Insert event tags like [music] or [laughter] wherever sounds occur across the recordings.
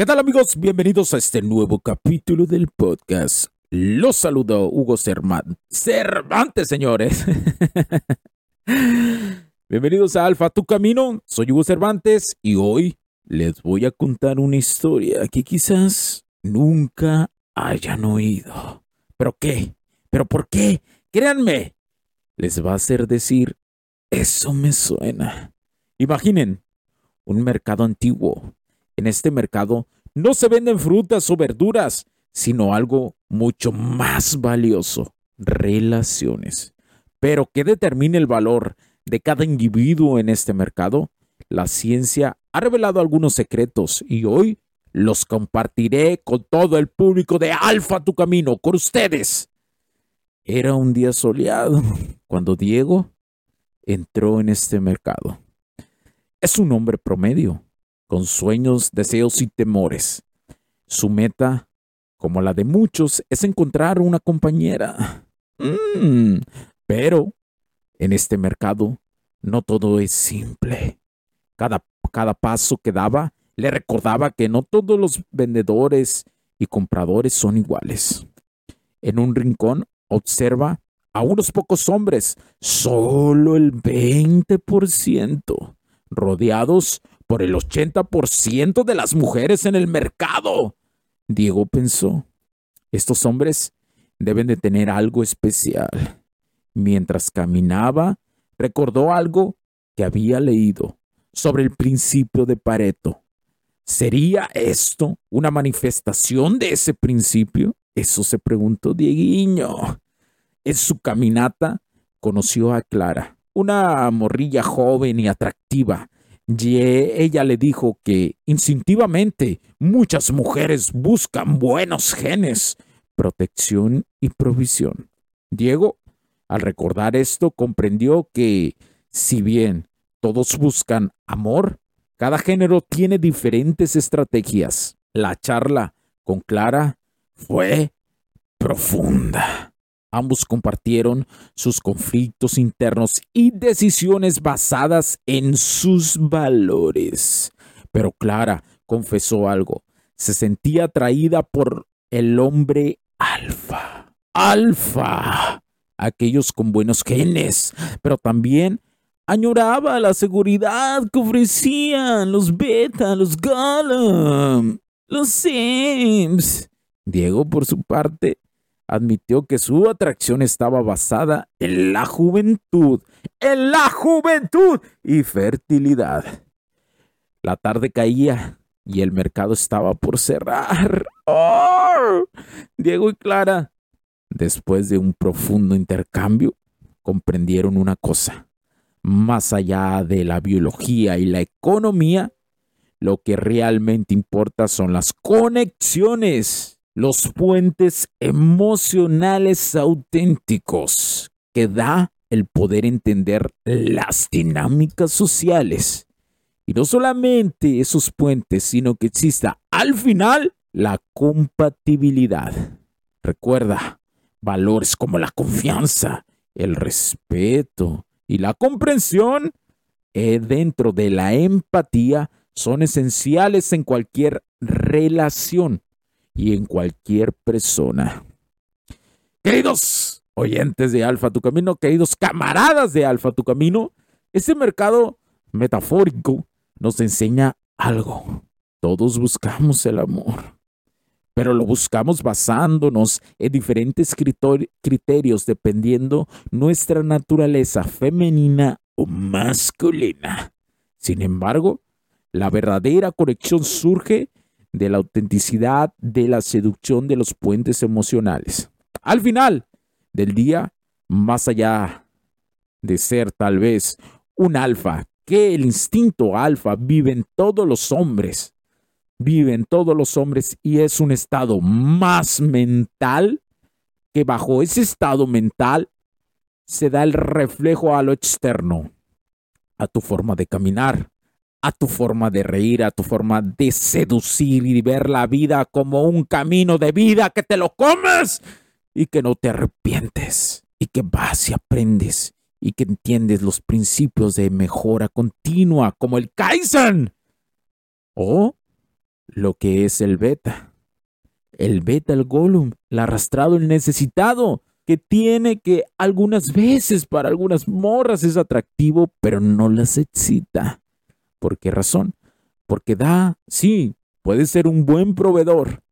¿Qué tal amigos? Bienvenidos a este nuevo capítulo del podcast. Los saludo Hugo Cervantes. Cervantes, señores. [laughs] Bienvenidos a Alfa, tu camino. Soy Hugo Cervantes y hoy les voy a contar una historia que quizás nunca hayan oído. ¿Pero qué? ¿Pero por qué? Créanme, les va a hacer decir, eso me suena. Imaginen un mercado antiguo en este mercado no se venden frutas o verduras, sino algo mucho más valioso, relaciones. Pero ¿qué determina el valor de cada individuo en este mercado? La ciencia ha revelado algunos secretos y hoy los compartiré con todo el público de Alfa Tu Camino, con ustedes. Era un día soleado cuando Diego entró en este mercado. Es un hombre promedio, con sueños, deseos y temores. Su meta, como la de muchos, es encontrar una compañera. Mm, pero en este mercado no todo es simple. Cada, cada paso que daba le recordaba que no todos los vendedores y compradores son iguales. En un rincón observa a unos pocos hombres, solo el 20%, rodeados por el 80% de las mujeres en el mercado. Diego pensó, estos hombres deben de tener algo especial. Mientras caminaba, recordó algo que había leído sobre el principio de Pareto. ¿Sería esto una manifestación de ese principio? Eso se preguntó Dieguiño. En su caminata conoció a Clara, una morrilla joven y atractiva, y ella le dijo que instintivamente muchas mujeres buscan buenos genes, protección y provisión. Diego, al recordar esto, comprendió que, si bien todos buscan amor, cada género tiene diferentes estrategias. La charla con Clara fue profunda. Ambos compartieron sus conflictos internos y decisiones basadas en sus valores. Pero Clara confesó algo. Se sentía atraída por el hombre alfa. Alfa. Aquellos con buenos genes. Pero también añoraba la seguridad que ofrecían los beta, los Gollum, los Sims. Diego, por su parte, admitió que su atracción estaba basada en la juventud, en la juventud y fertilidad. La tarde caía y el mercado estaba por cerrar. ¡Oh! Diego y Clara, después de un profundo intercambio, comprendieron una cosa. Más allá de la biología y la economía, lo que realmente importa son las conexiones los puentes emocionales auténticos que da el poder entender las dinámicas sociales. Y no solamente esos puentes, sino que exista al final la compatibilidad. Recuerda, valores como la confianza, el respeto y la comprensión eh, dentro de la empatía son esenciales en cualquier relación y en cualquier persona. Queridos oyentes de Alfa Tu Camino, queridos camaradas de Alfa Tu Camino, este mercado metafórico nos enseña algo. Todos buscamos el amor, pero lo buscamos basándonos en diferentes criterios dependiendo nuestra naturaleza femenina o masculina. Sin embargo, la verdadera conexión surge de la autenticidad de la seducción de los puentes emocionales. Al final del día, más allá de ser tal vez un alfa, que el instinto alfa vive en todos los hombres, vive en todos los hombres y es un estado más mental que bajo ese estado mental se da el reflejo a lo externo, a tu forma de caminar, a tu forma de reír, a tu forma de seducir y ver la vida como un camino de vida que te lo comes y que no te arrepientes y que vas y aprendes y que entiendes los principios de mejora continua como el Kaizen o lo que es el beta. El beta, el golem, el arrastrado, el necesitado, que tiene que algunas veces para algunas morras es atractivo, pero no las excita. ¿Por qué razón? Porque da, sí, puede ser un buen proveedor,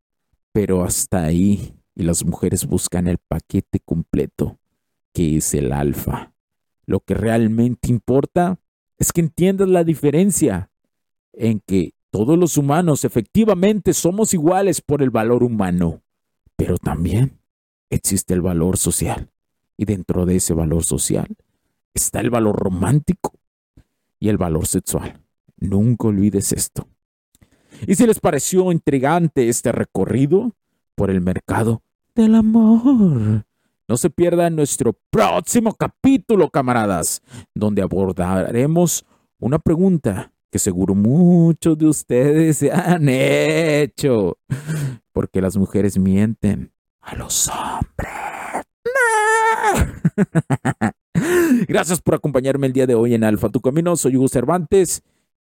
pero hasta ahí. Y las mujeres buscan el paquete completo, que es el alfa. Lo que realmente importa es que entiendas la diferencia en que todos los humanos efectivamente somos iguales por el valor humano, pero también existe el valor social. Y dentro de ese valor social está el valor romántico y el valor sexual. Nunca olvides esto. Y si les pareció intrigante este recorrido por el mercado del amor, no se pierdan nuestro próximo capítulo, camaradas, donde abordaremos una pregunta que seguro muchos de ustedes se han hecho. Porque las mujeres mienten a los hombres. [laughs] Gracias por acompañarme el día de hoy en Alfa Tu Camino. Soy Hugo Cervantes.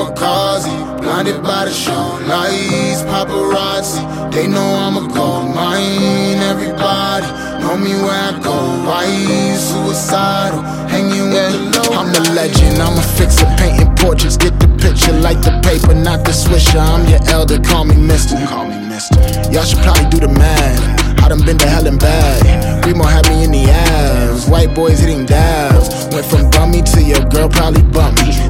Kamikaze, blinded by the show lights, paparazzi. They know I'm a gold mine. Everybody know me where I go. Why suicidal? Hanging with the low. I'm a legend. I'm a fixer, painting portraits. Get the picture, like the paper, not the swisher. I'm your elder. Call me Mister. Call me Mister. Y'all should probably do the math. I done been to hell and back. Remo had me in the ass. White boys hitting dabs. Went from bummy to your girl probably bump me.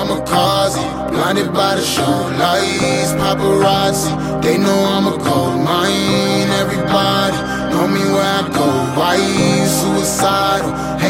Kamikaze, blinded by the show lights, paparazzi. They know I'm a gold mine. Everybody know me where I go. Why suicidal? Hanging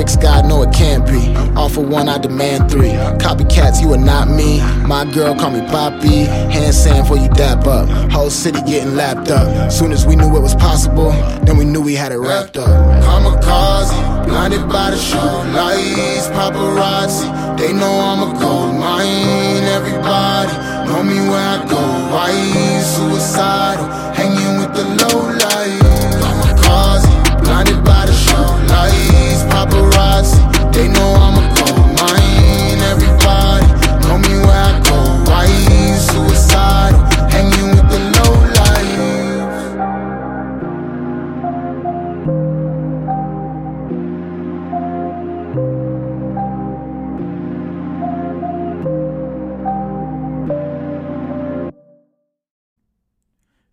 Fix God, no it can't be. Offer one, I demand three. Copycats, you are not me. My girl call me Poppy. Hand sand for you dap up. Whole city getting lapped up. Soon as we knew it was possible, then we knew we had it wrapped up. Kamikaze, blinded by the show lights, paparazzi. They know I'm a gold mine. Everybody know me where I go. Why suicidal? Hanging with the low light. Kamikaze, blinded by the show lights, They